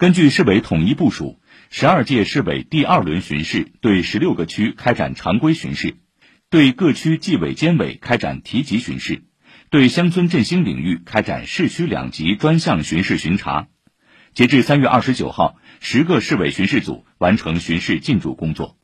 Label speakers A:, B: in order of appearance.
A: 根据市委统一部署，十二届市委第二轮巡视对十六个区开展常规巡视，对各区纪委监委开展提级巡视，对乡村振兴领域开展市区两级专项巡视巡查。截至三月二十九号，十个市委巡视组完成巡视进驻工作。